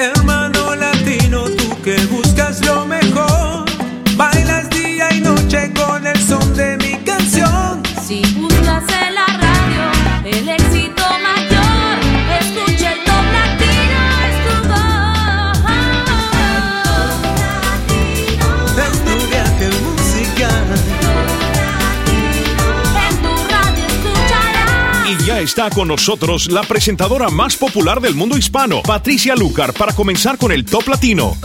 hermana. está con nosotros la presentadora más popular del mundo hispano, Patricia Lucar, para comenzar con el Top Latino.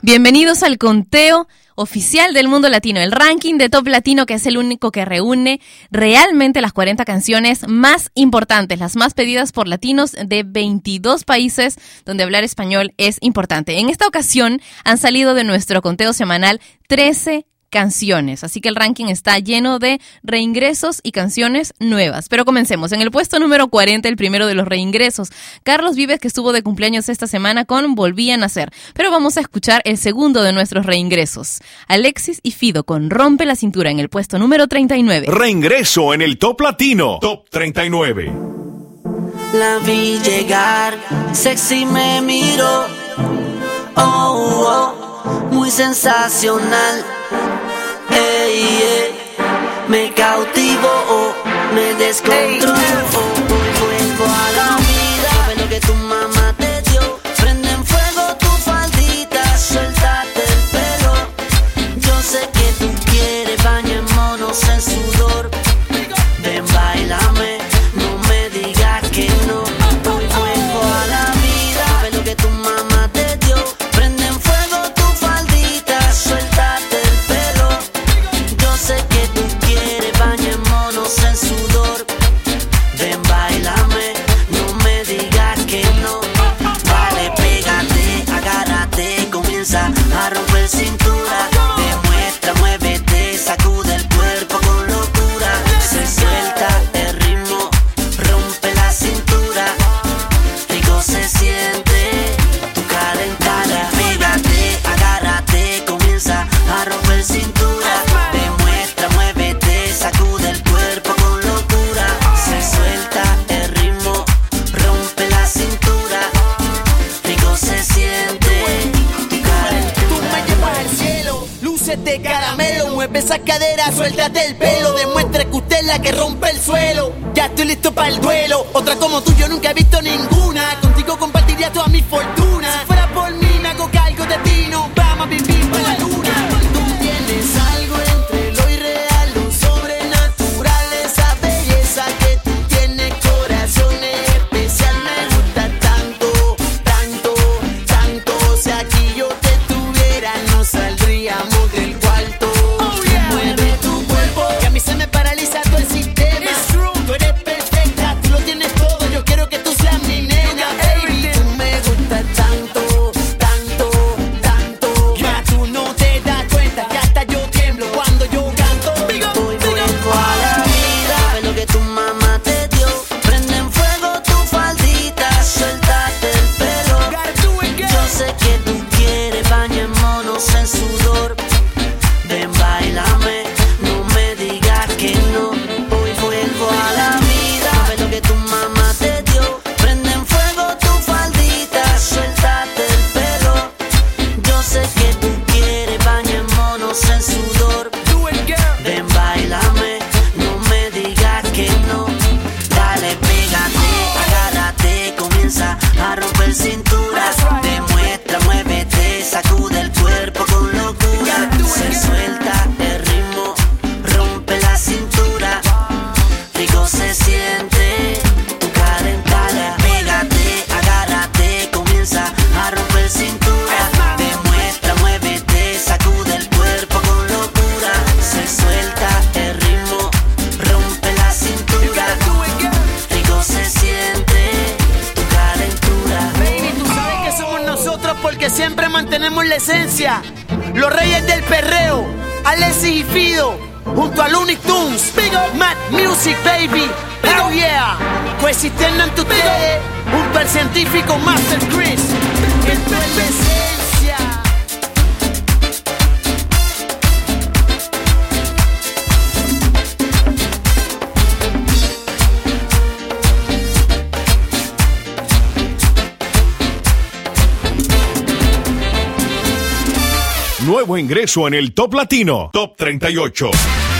Bienvenidos al conteo oficial del mundo latino, el ranking de Top Latino, que es el único que reúne realmente las 40 canciones más importantes, las más pedidas por latinos de 22 países donde hablar español es importante. En esta ocasión han salido de nuestro conteo semanal 13 canciones. Así que el ranking está lleno de reingresos y canciones nuevas. Pero comencemos. En el puesto número 40, el primero de los reingresos, Carlos Vives, que estuvo de cumpleaños esta semana con Volví a Nacer. Pero vamos a escuchar el segundo de nuestros reingresos. Alexis y Fido con Rompe la Cintura en el puesto número 39. Reingreso en el Top Latino. Top 39. La vi llegar, sexy me miró. Oh, oh, oh muy sensacional me cautivo o me descontrolo, a la vida. Ingreso en el Top Latino, Top 38.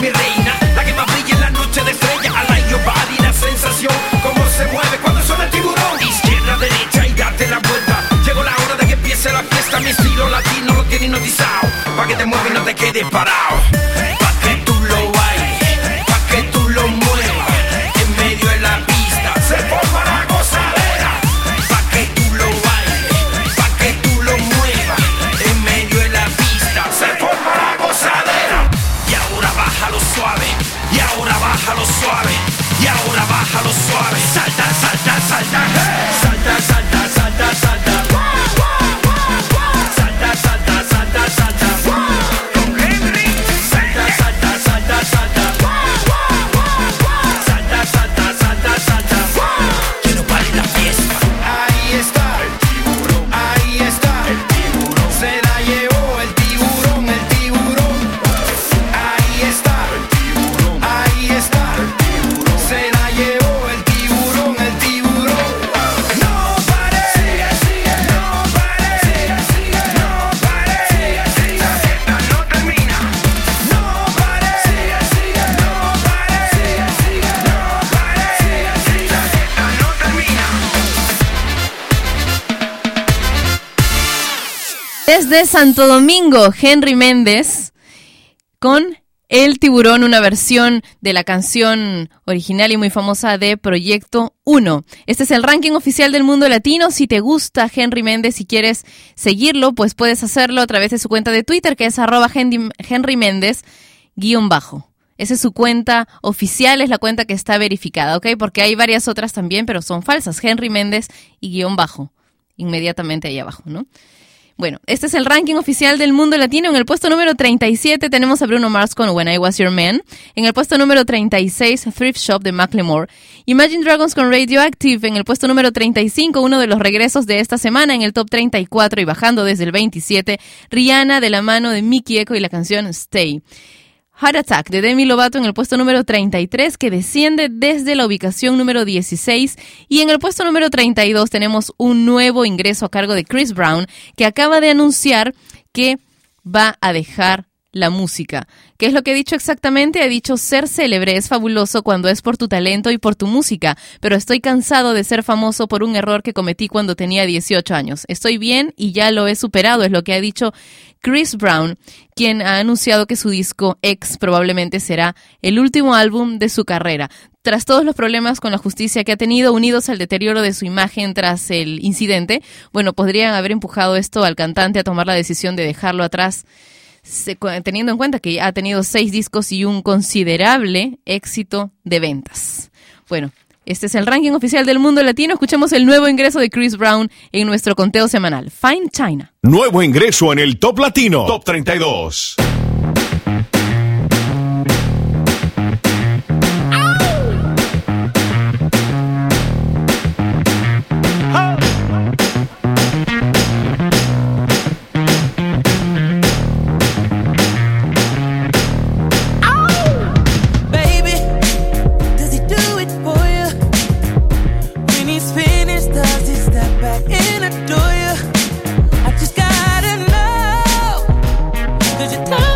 Mi reina, la que más brilla en la noche de estrella. I like la sensación, cómo se mueve cuando suena el tiburón. Izquierda, derecha y date la vuelta. Llegó la hora de que empiece la fiesta, mi estilo latino lo tiene hipnotizado. Pa' que te muevas y no te quedes parado. Desde Santo Domingo, Henry Méndez con El Tiburón, una versión de la canción original y muy famosa de Proyecto 1. Este es el ranking oficial del mundo latino. Si te gusta Henry Méndez y quieres seguirlo, pues puedes hacerlo a través de su cuenta de Twitter, que es arroba Henry Méndez guion bajo. Esa es su cuenta oficial, es la cuenta que está verificada, ¿ok? Porque hay varias otras también, pero son falsas. Henry Méndez y guion bajo. Inmediatamente ahí abajo, ¿no? Bueno, este es el ranking oficial del mundo latino. En el puesto número 37 tenemos a Bruno Mars con When I Was Your Man. En el puesto número 36, Thrift Shop de Macklemore. Imagine Dragons con Radioactive. En el puesto número 35, uno de los regresos de esta semana. En el top 34 y bajando desde el 27, Rihanna de la mano de Mickey Echo y la canción Stay. Heart Attack de Demi Lovato en el puesto número 33 que desciende desde la ubicación número 16 y en el puesto número 32 tenemos un nuevo ingreso a cargo de Chris Brown que acaba de anunciar que va a dejar la música. ¿Qué es lo que he dicho exactamente? He dicho ser célebre es fabuloso cuando es por tu talento y por tu música, pero estoy cansado de ser famoso por un error que cometí cuando tenía 18 años. Estoy bien y ya lo he superado, es lo que ha dicho Chris Brown, quien ha anunciado que su disco X probablemente será el último álbum de su carrera. Tras todos los problemas con la justicia que ha tenido, unidos al deterioro de su imagen tras el incidente, bueno, podrían haber empujado esto al cantante a tomar la decisión de dejarlo atrás teniendo en cuenta que ha tenido seis discos y un considerable éxito de ventas. Bueno, este es el ranking oficial del mundo latino. Escuchemos el nuevo ingreso de Chris Brown en nuestro conteo semanal. Fine China. Nuevo ingreso en el Top Latino. Top 32. Cause your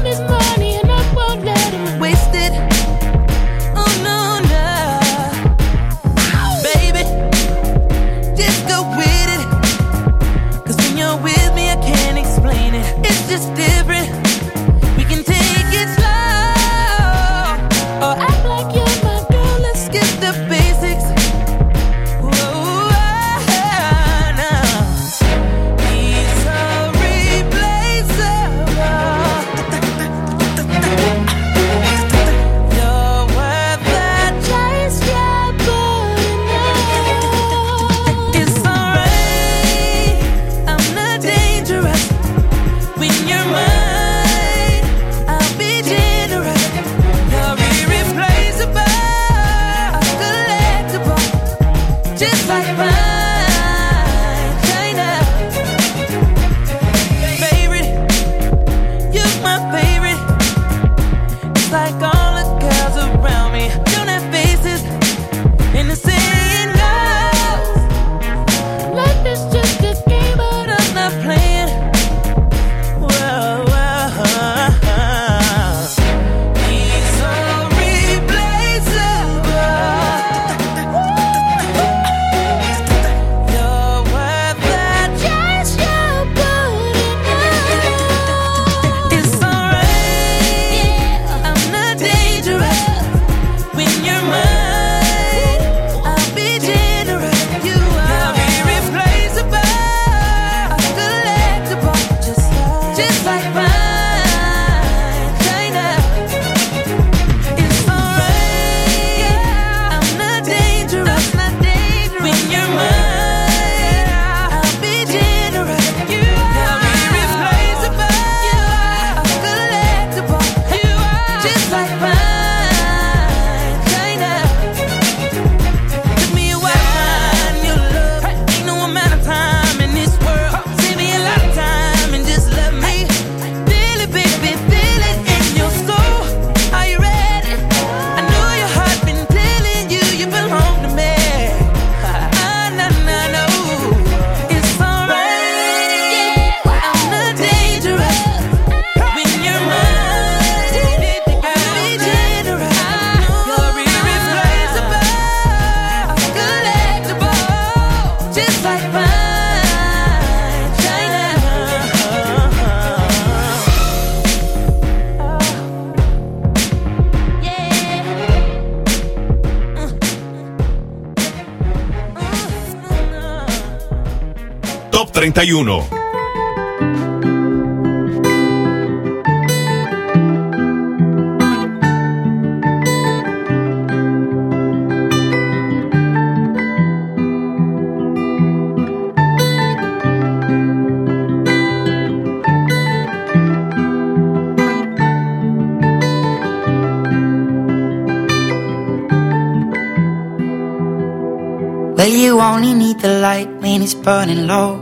Well, you only need the light when it's burning low.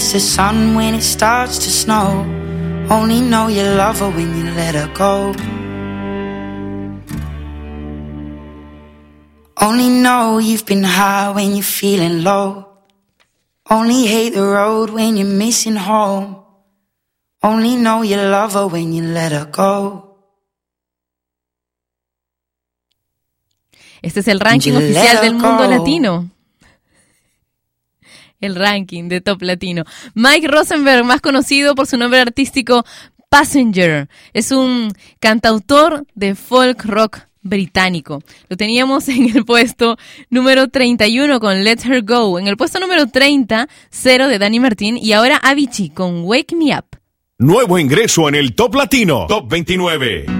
miss the sun when it starts to snow. Only know you love her when you let her go. Only know you've been high when you're feeling low. Only hate the road when you're missing home. Only know you love her when you let her go. Este es el ranking oficial del mundo latino. El ranking de top latino. Mike Rosenberg, más conocido por su nombre artístico Passenger, es un cantautor de folk rock británico. Lo teníamos en el puesto número 31 con Let Her Go, en el puesto número 30, Cero de Danny Martín y ahora Avicii con Wake Me Up. Nuevo ingreso en el Top Latino. Top 29.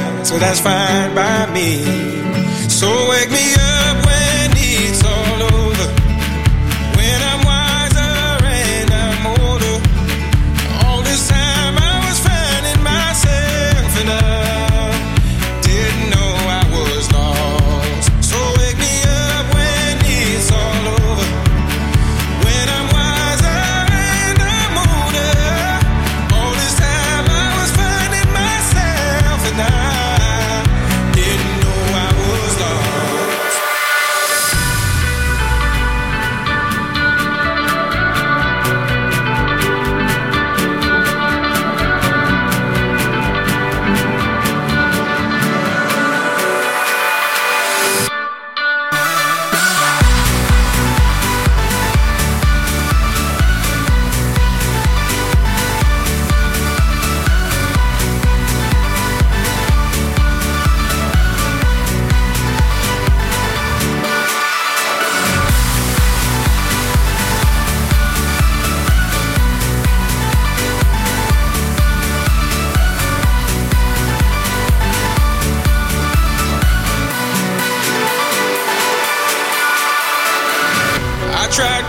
So that's fine by me. So wake me up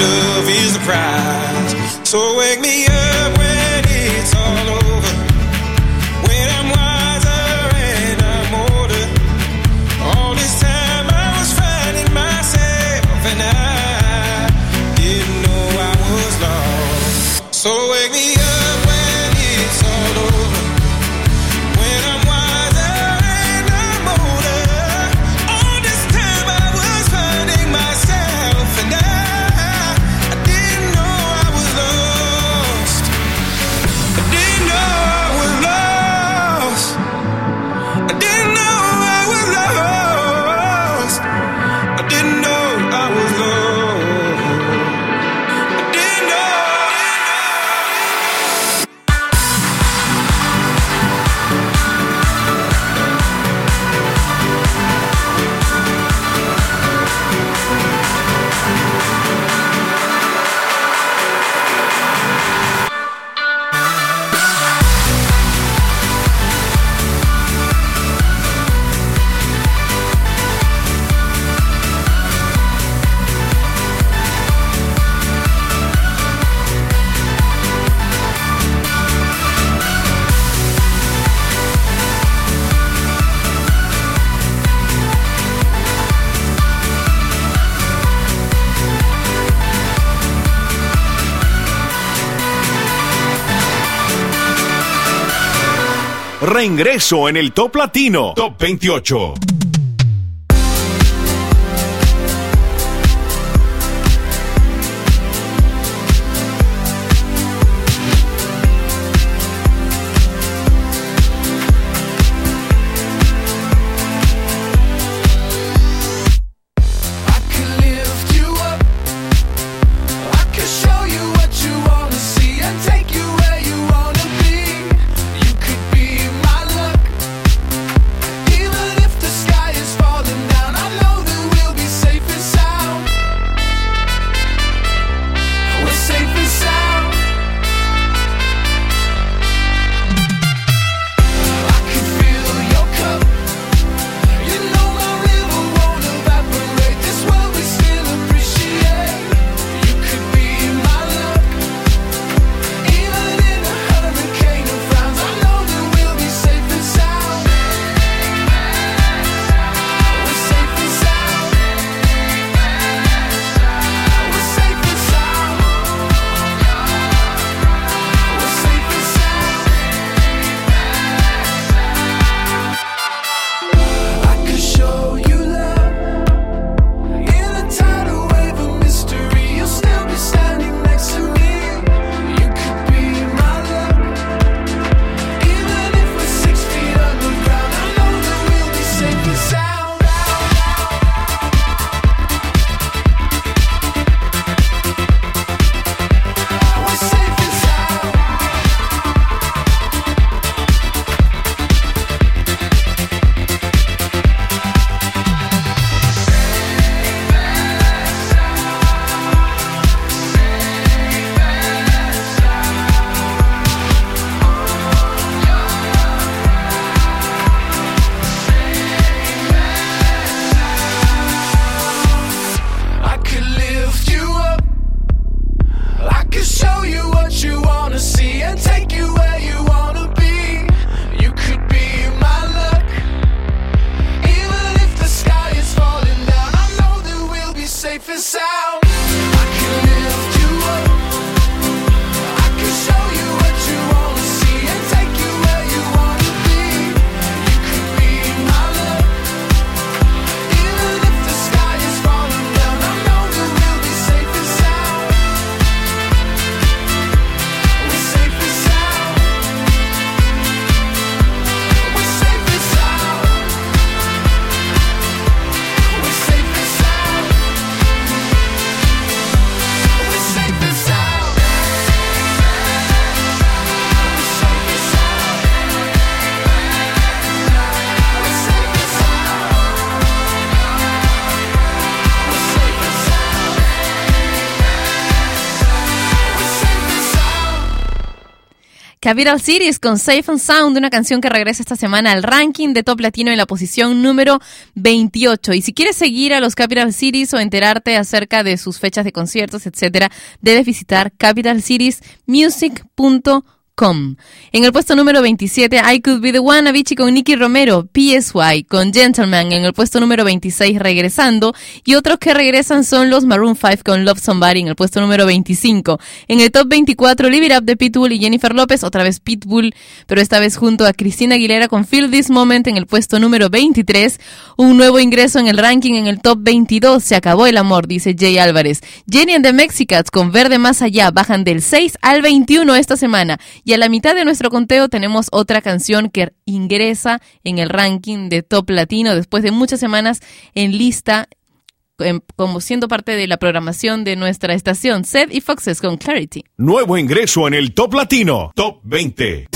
love is the prize. So wake me up. Reingreso en el Top Latino. Top 28. Capital Cities con Safe and Sound, una canción que regresa esta semana al ranking de Top Latino en la posición número 28. Y si quieres seguir a los Capital Cities o enterarte acerca de sus fechas de conciertos, etcétera, debes visitar capitalcitiesmusic.com. En el puesto número 27, I Could Be The One, Avicii con Nicky Romero, PSY con Gentleman en el puesto número 26 regresando y otros que regresan son los Maroon 5 con Love Somebody en el puesto número 25. En el top 24, Live It Up de Pitbull y Jennifer López, otra vez Pitbull, pero esta vez junto a Cristina Aguilera con Feel This Moment en el puesto número 23. Un nuevo ingreso en el ranking en el top 22, Se acabó el amor, dice Jay Álvarez. Jenny and the Mexicats con Verde Más Allá bajan del 6 al 21 esta semana y a la mitad de nuestro conteo tenemos otra canción que ingresa en el ranking de Top Latino después de muchas semanas en lista em, como siendo parte de la programación de nuestra estación, Seth y Foxes con Clarity. Nuevo ingreso en el Top Latino, Top 20.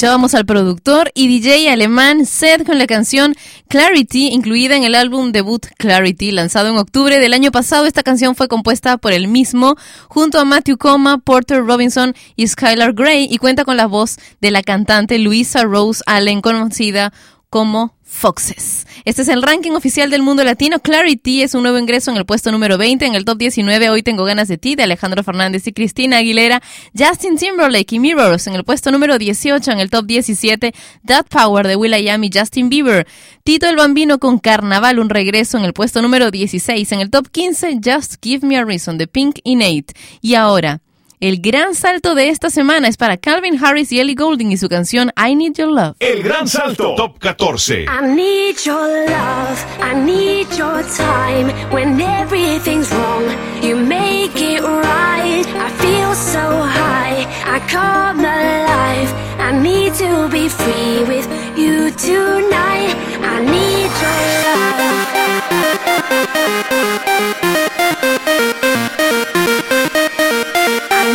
Escuchábamos al productor y DJ alemán Seth con la canción Clarity, incluida en el álbum debut Clarity, lanzado en octubre del año pasado. Esta canción fue compuesta por él mismo, junto a Matthew Coma, Porter Robinson y Skylar Gray, y cuenta con la voz de la cantante Luisa Rose Allen, conocida como Foxes. Este es el ranking oficial del mundo latino. Clarity es un nuevo ingreso en el puesto número 20. En el top 19, Hoy Tengo Ganas de Ti, de Alejandro Fernández y Cristina Aguilera. Justin Timberlake y Mirrors en el puesto número 18. En el top 17, That Power de Will.i.am y Justin Bieber. Tito el Bambino con Carnaval, un regreso en el puesto número 16. En el top 15, Just Give Me a Reason de Pink y Nate. Y ahora, el gran salto de esta semana es para Calvin Harris y Ellie Goulding y su canción I Need Your Love. El gran salto. Top 14. I need your love, I need your time. When everything's wrong, you make it right. I feel so high, I come alive. I need to be free with you tonight. I need your love.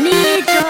Need your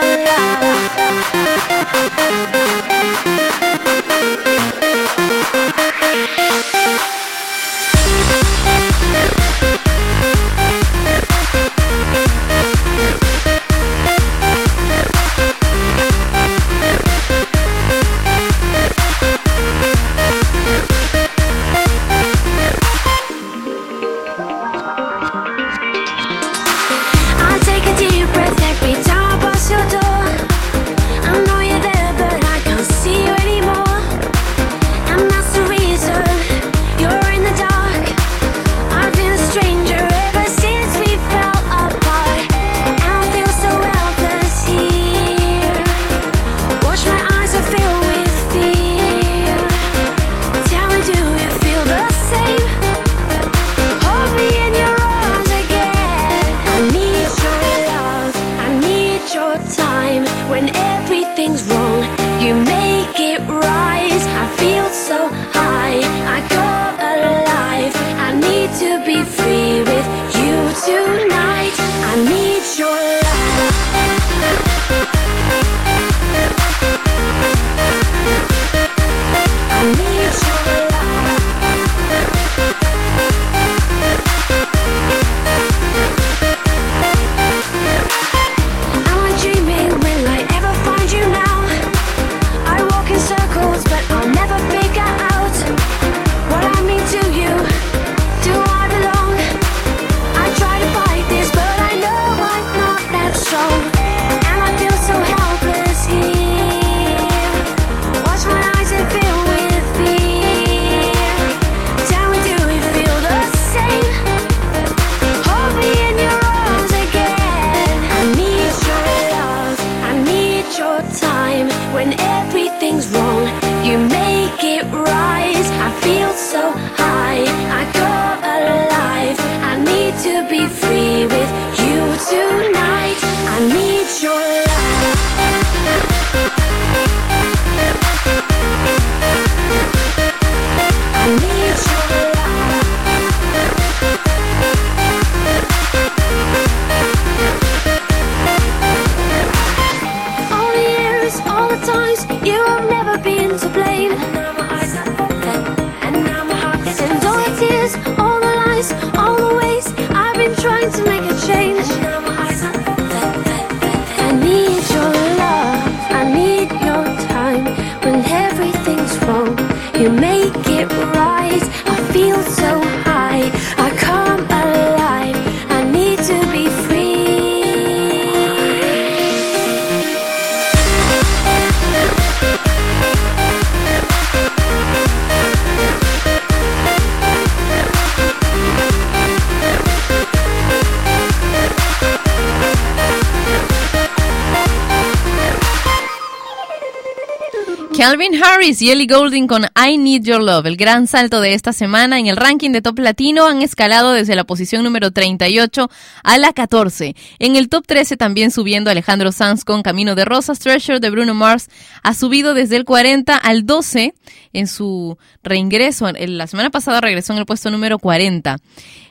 Harris y Ellie Goulding con I Need Your Love. El gran salto de esta semana en el ranking de Top Latino han escalado desde la posición número 38 a la 14. En el top 13 también subiendo Alejandro Sanz con Camino de Rosas, Treasure de Bruno Mars ha subido desde el 40 al 12 en su reingreso. La semana pasada regresó en el puesto número 40.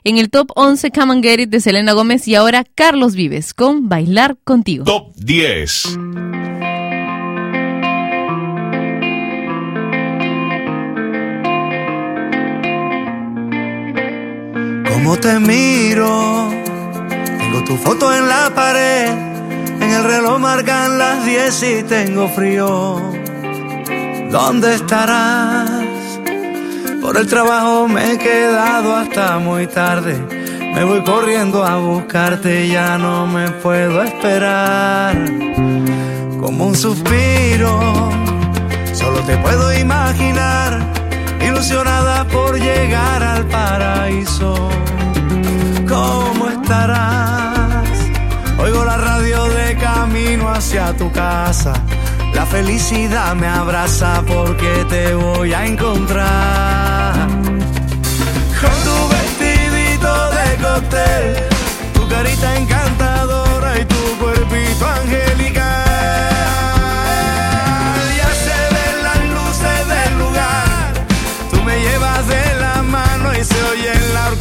En el top 11 Come and Get It de Selena Gómez y ahora Carlos Vives con Bailar Contigo. Top 10. Cómo te miro, tengo tu foto en la pared, en el reloj marcan las 10 y tengo frío. ¿Dónde estarás? Por el trabajo me he quedado hasta muy tarde. Me voy corriendo a buscarte, ya no me puedo esperar. Como un suspiro, solo te puedo imaginar, ilusionada por llegar al paraíso. ¿Cómo estarás? Oigo la radio de camino hacia tu casa. La felicidad me abraza porque te voy a encontrar. Con tu vestidito de cóctel, tu carita encantadora y tu cuerpito angelical. Se oye en la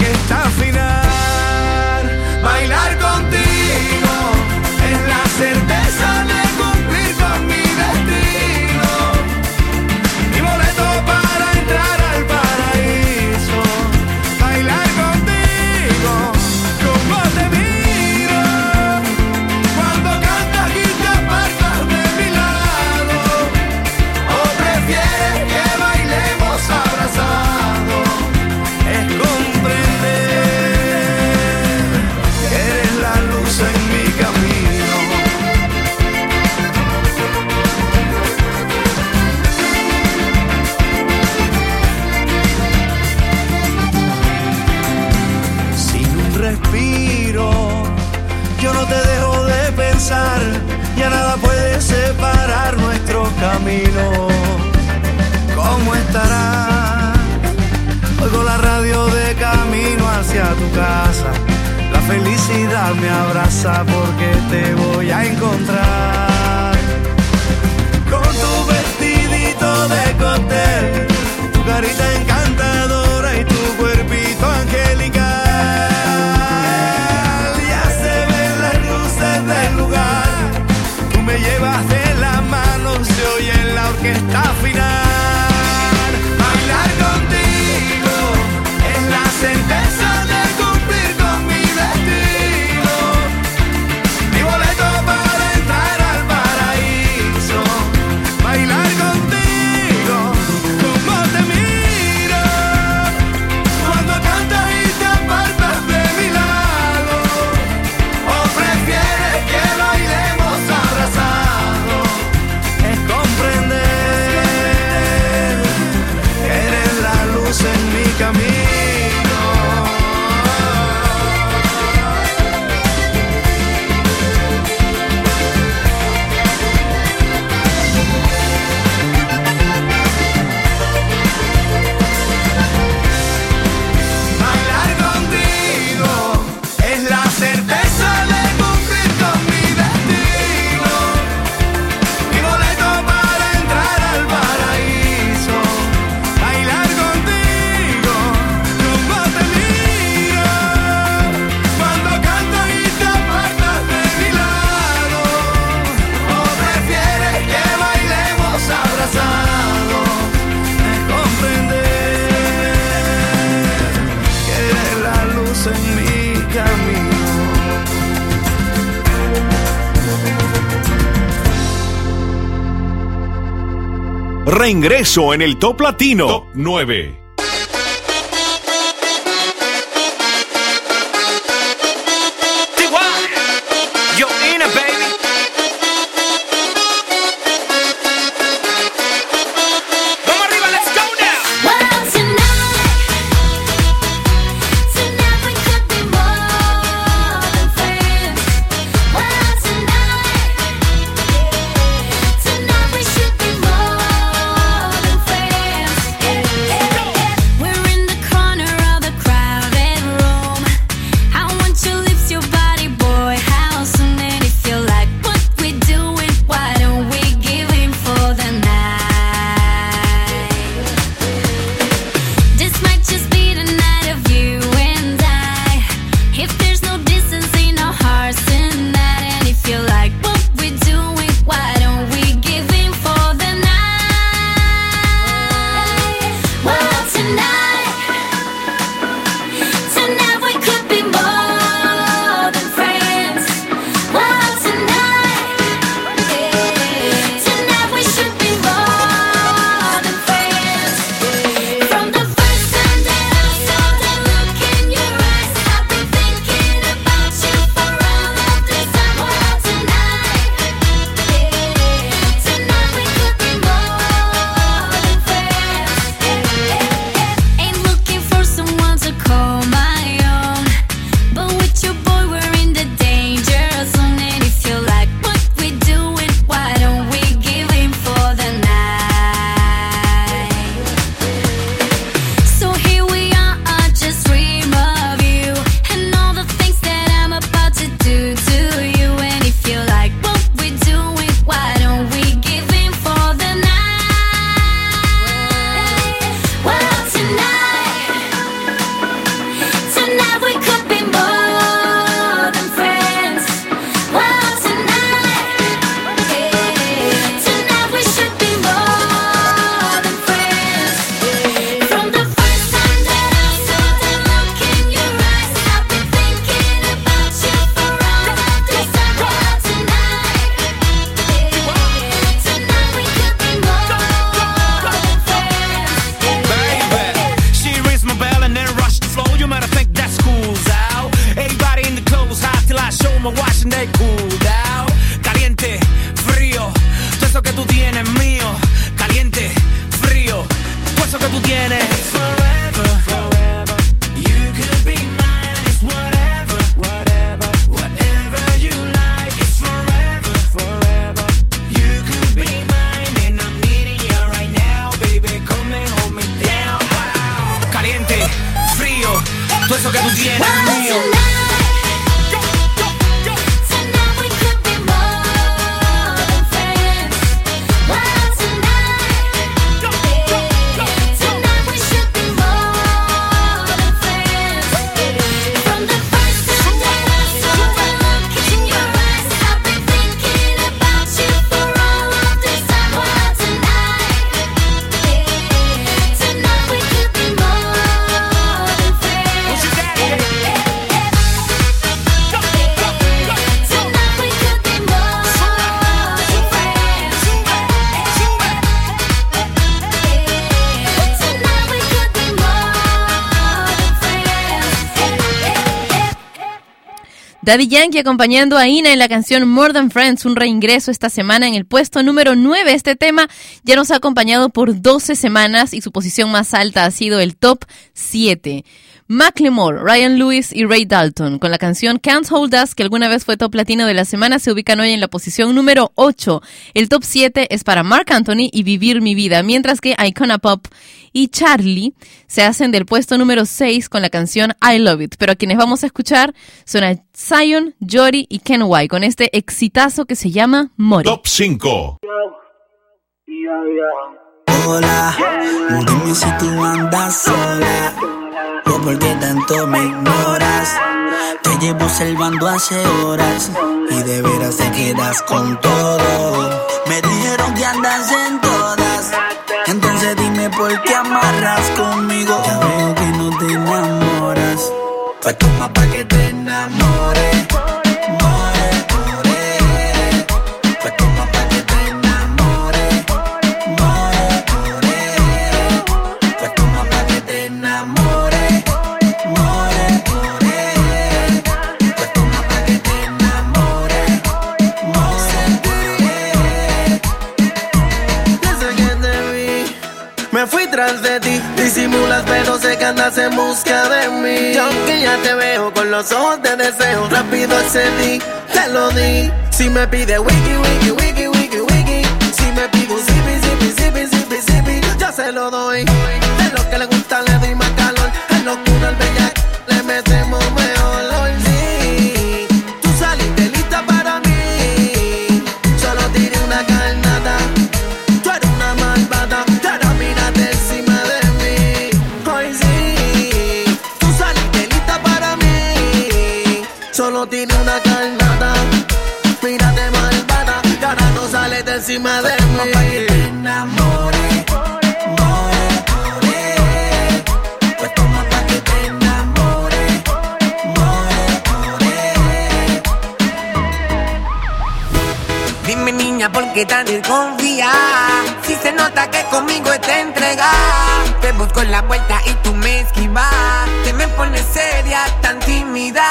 ¿Cómo estarás? Oigo la radio de camino hacia tu casa. La felicidad me abraza porque te voy a encontrar. Con tu vestidito de cóctel, tu carita encantadora la orquesta final. Reingreso en el Top Latino. Top 9. Daddy Yankee acompañando a Ina en la canción More Than Friends, un reingreso esta semana en el puesto número 9. Este tema ya nos ha acompañado por 12 semanas y su posición más alta ha sido el top 7. Macklemore, Ryan Lewis y Ray Dalton con la canción Can't Hold Us, que alguna vez fue top latino de la semana, se ubican hoy en la posición número 8. El top 7 es para Mark Anthony y Vivir mi vida, mientras que Icona Pop y Charlie se hacen del puesto número 6 con la canción I Love It. Pero a quienes vamos a escuchar son a Zion, Jory y Ken White con este exitazo que se llama Mori. Top 5. Hola, dime si tú andas sola o por qué tanto me ignoras. Te llevo observando hace horas y de veras te quedas con todo. Me dijeron que andas en todas, entonces dime por qué amarras conmigo. Ya veo que no te enamoras, pues toma pa' Disimulas, pero sé que andas en busca de mí. Y aunque ya te veo con los ojos de deseo, rápido accedí, te lo di. Si me pide wiki, wiki, wiki, wiki, wiki. Si me pide un zipi, zipi, zipi, zipi, zipi, yo se lo doy. De lo que le gusta le doy más calor. En locura al bellac Tiene una carnada. Mírate malvada, ahora no sales de encima de mí. pa' que te enamores. More, more. Pues toma pa' que te enamores. More, more. Dime niña, ¿por qué tan desconfía? Se nota que conmigo te entrega Te busco en la vuelta y tú me esquivas. Te me pones seria, tan tímida.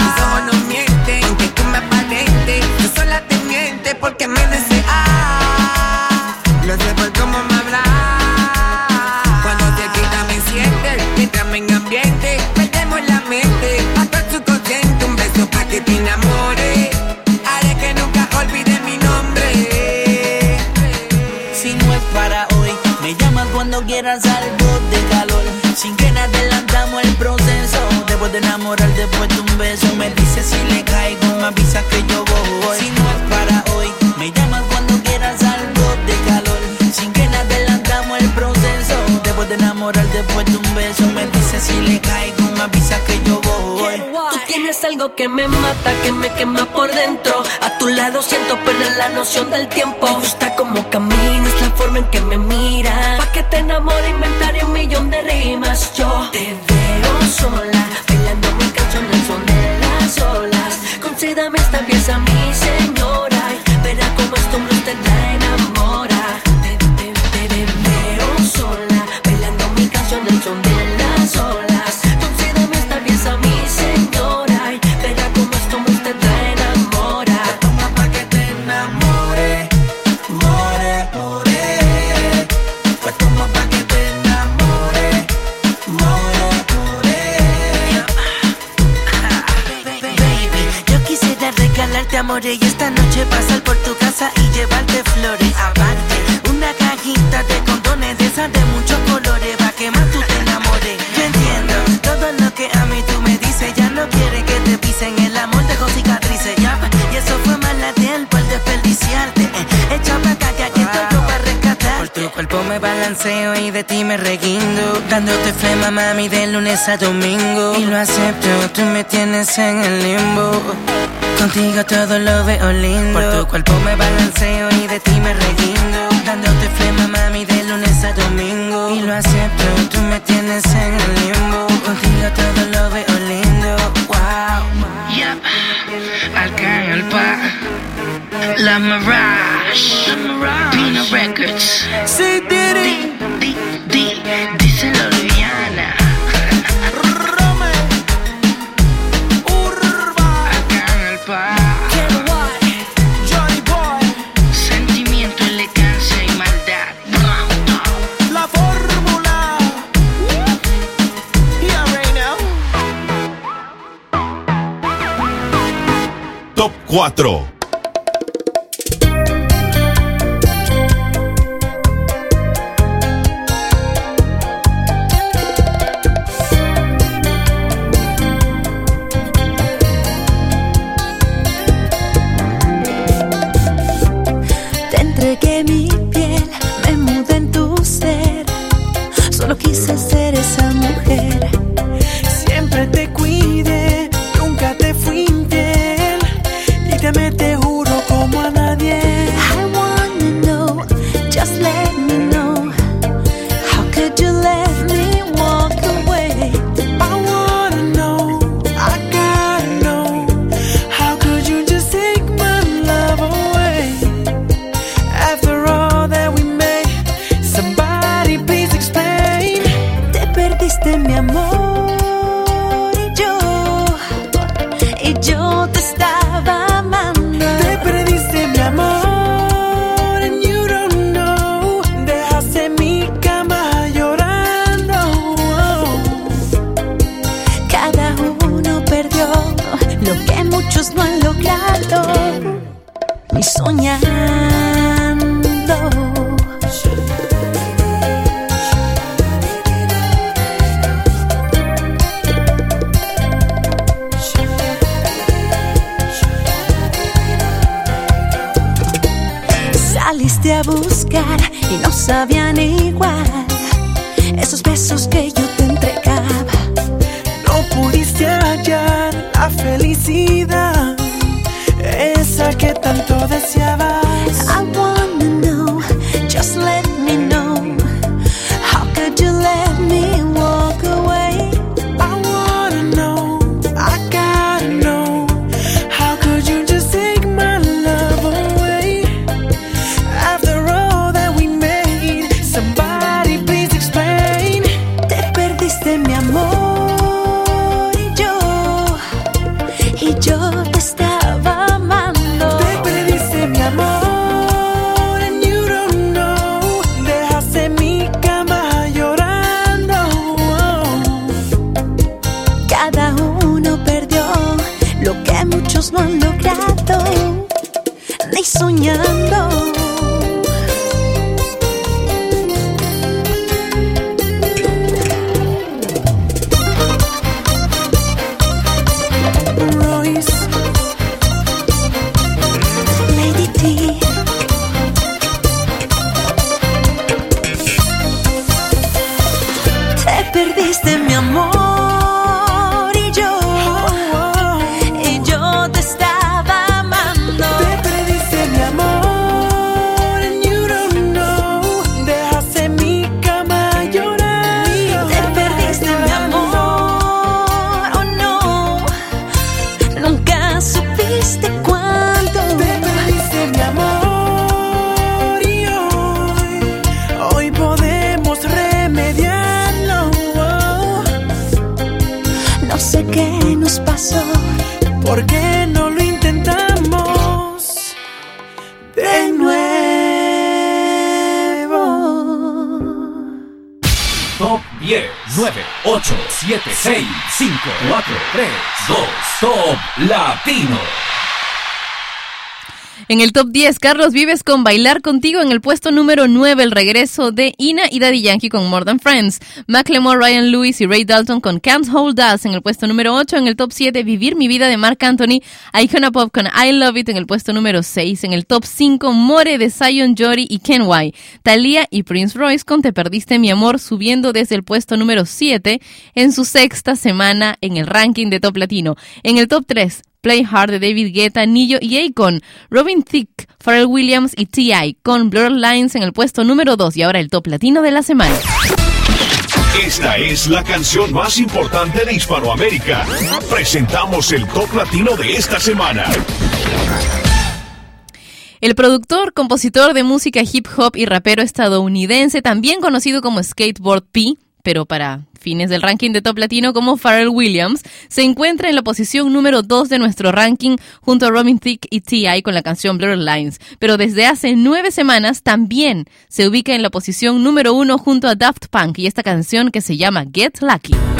Mis ojos no mienten, aunque tú me aparentes. Yo sola te miente porque me deseas Lo sé por cómo me hablas. Cuando te quita me sientes. Entrame en ambiente, perdemos la mente. Hasta el subconsciente, un beso pa' que te enamores enamorar después de un beso. Me dice si le caigo, me avisa que yo voy. Si no es para hoy, me llamas cuando quieras algo de calor. Sin que nada adelantamos el proceso. Debo de enamorar después de un beso. Me dice si le caigo, me avisa que yo voy. Tú tienes algo que me mata, que me quema por dentro. A tu lado siento perder la noción del tiempo. Me gusta cómo caminas, la forma en que me miras. Pa' que te enamore, inventaré un millón de rimas. Yo te y esta noche pasar por tu casa y llevarte flores. Aparte, una cajita de condones de esas de muchos colores pa' que más tú te. Yo entiendo todo lo que a mí tú me dices, ya no quiere que te pisen el amor dejó cicatrices, ya. Y eso fue mala tiempo el desperdiciarte. Eh, echa pa' acá que aquí estoy yo para rescatar. Por tu cuerpo me balanceo y de ti me reguindo. Dándote flema, mami, de lunes a domingo. Y lo acepto, tú me tienes en el limbo. Contigo todo lo veo lindo. Por tu cuerpo me balanceo y de ti me reguindo. Dándote flema, mami, de lunes a domingo. Y lo acepto, tú me tienes en el limbo. Contigo todo lo veo lindo. Wow. Yeah. Alpa, La Mirage, Pino Records. Sí, Diddy. 4. En el top 10, Carlos Vives con Bailar Contigo. En el puesto número 9, el regreso de Ina y Daddy Yankee con More Than Friends. Macklemore, Ryan Lewis y Ray Dalton con Can't Hold Us. En el puesto número 8, en el top 7, Vivir mi vida de Mark Anthony. Icona Pop con I Love It en el puesto número 6. En el top 5, More de Zion Jory y Ken Y. Thalia y Prince Royce con Te Perdiste Mi Amor subiendo desde el puesto número 7 en su sexta semana en el ranking de Top Latino. En el top 3, Play Hard de David Guetta, Nillo y Akon, Robin Thicke, Pharrell Williams y T.I. con Blurred Lines en el puesto número 2 y ahora el top latino de la semana. Esta es la canción más importante de Hispanoamérica. Presentamos el top latino de esta semana. El productor, compositor de música hip hop y rapero estadounidense, también conocido como Skateboard P, pero para fines del ranking de top latino como Pharrell Williams, se encuentra en la posición número 2 de nuestro ranking junto a Robin Thicke y T.I. con la canción Blurred Lines, pero desde hace nueve semanas también se ubica en la posición número 1 junto a Daft Punk y esta canción que se llama Get Lucky.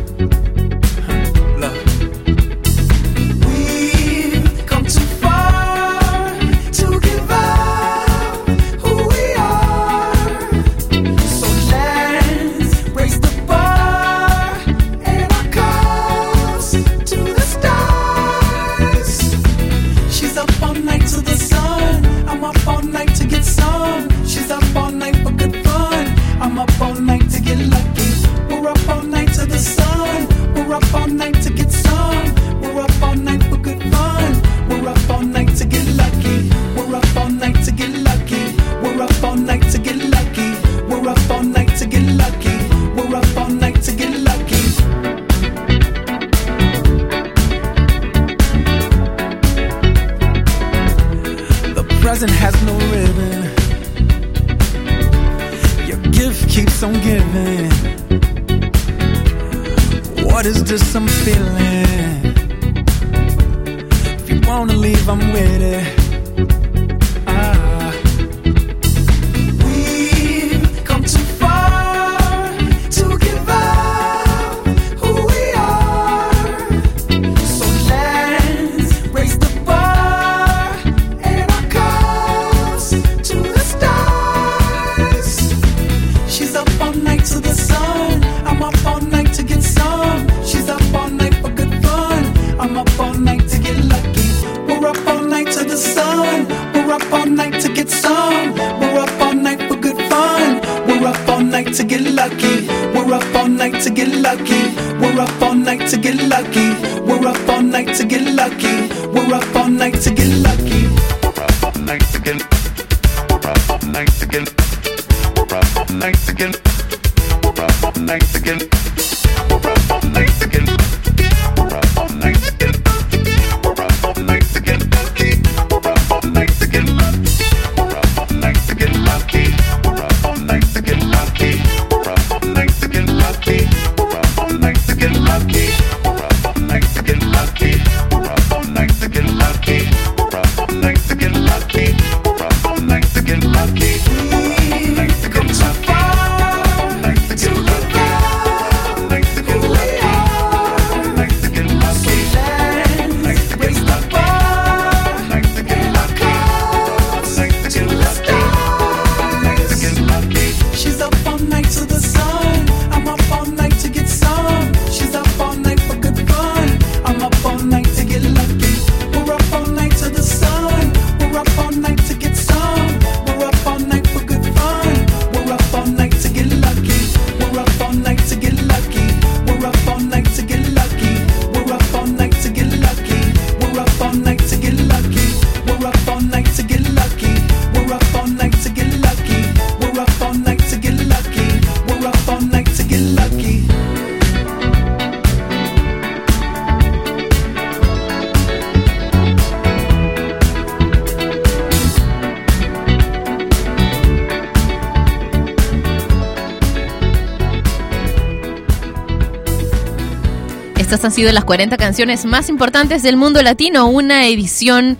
han sido las 40 canciones más importantes del mundo latino, una edición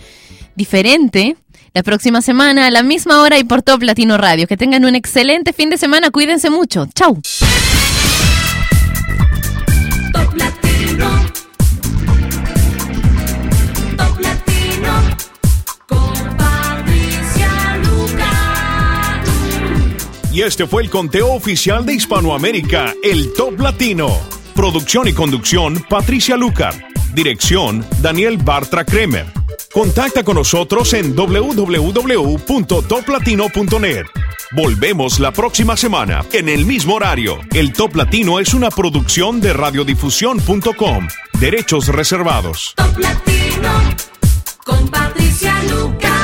diferente. La próxima semana, a la misma hora y por Top Latino Radio. Que tengan un excelente fin de semana, cuídense mucho. Chau. Top Latino. Top Y este fue el conteo oficial de Hispanoamérica, el Top Latino. Producción y conducción, Patricia Lucar. Dirección, Daniel Bartra Kremer. Contacta con nosotros en www.toplatino.net. Volvemos la próxima semana, en el mismo horario. El Top Latino es una producción de radiodifusión.com. Derechos reservados. Top Latino, con Patricia Lucar.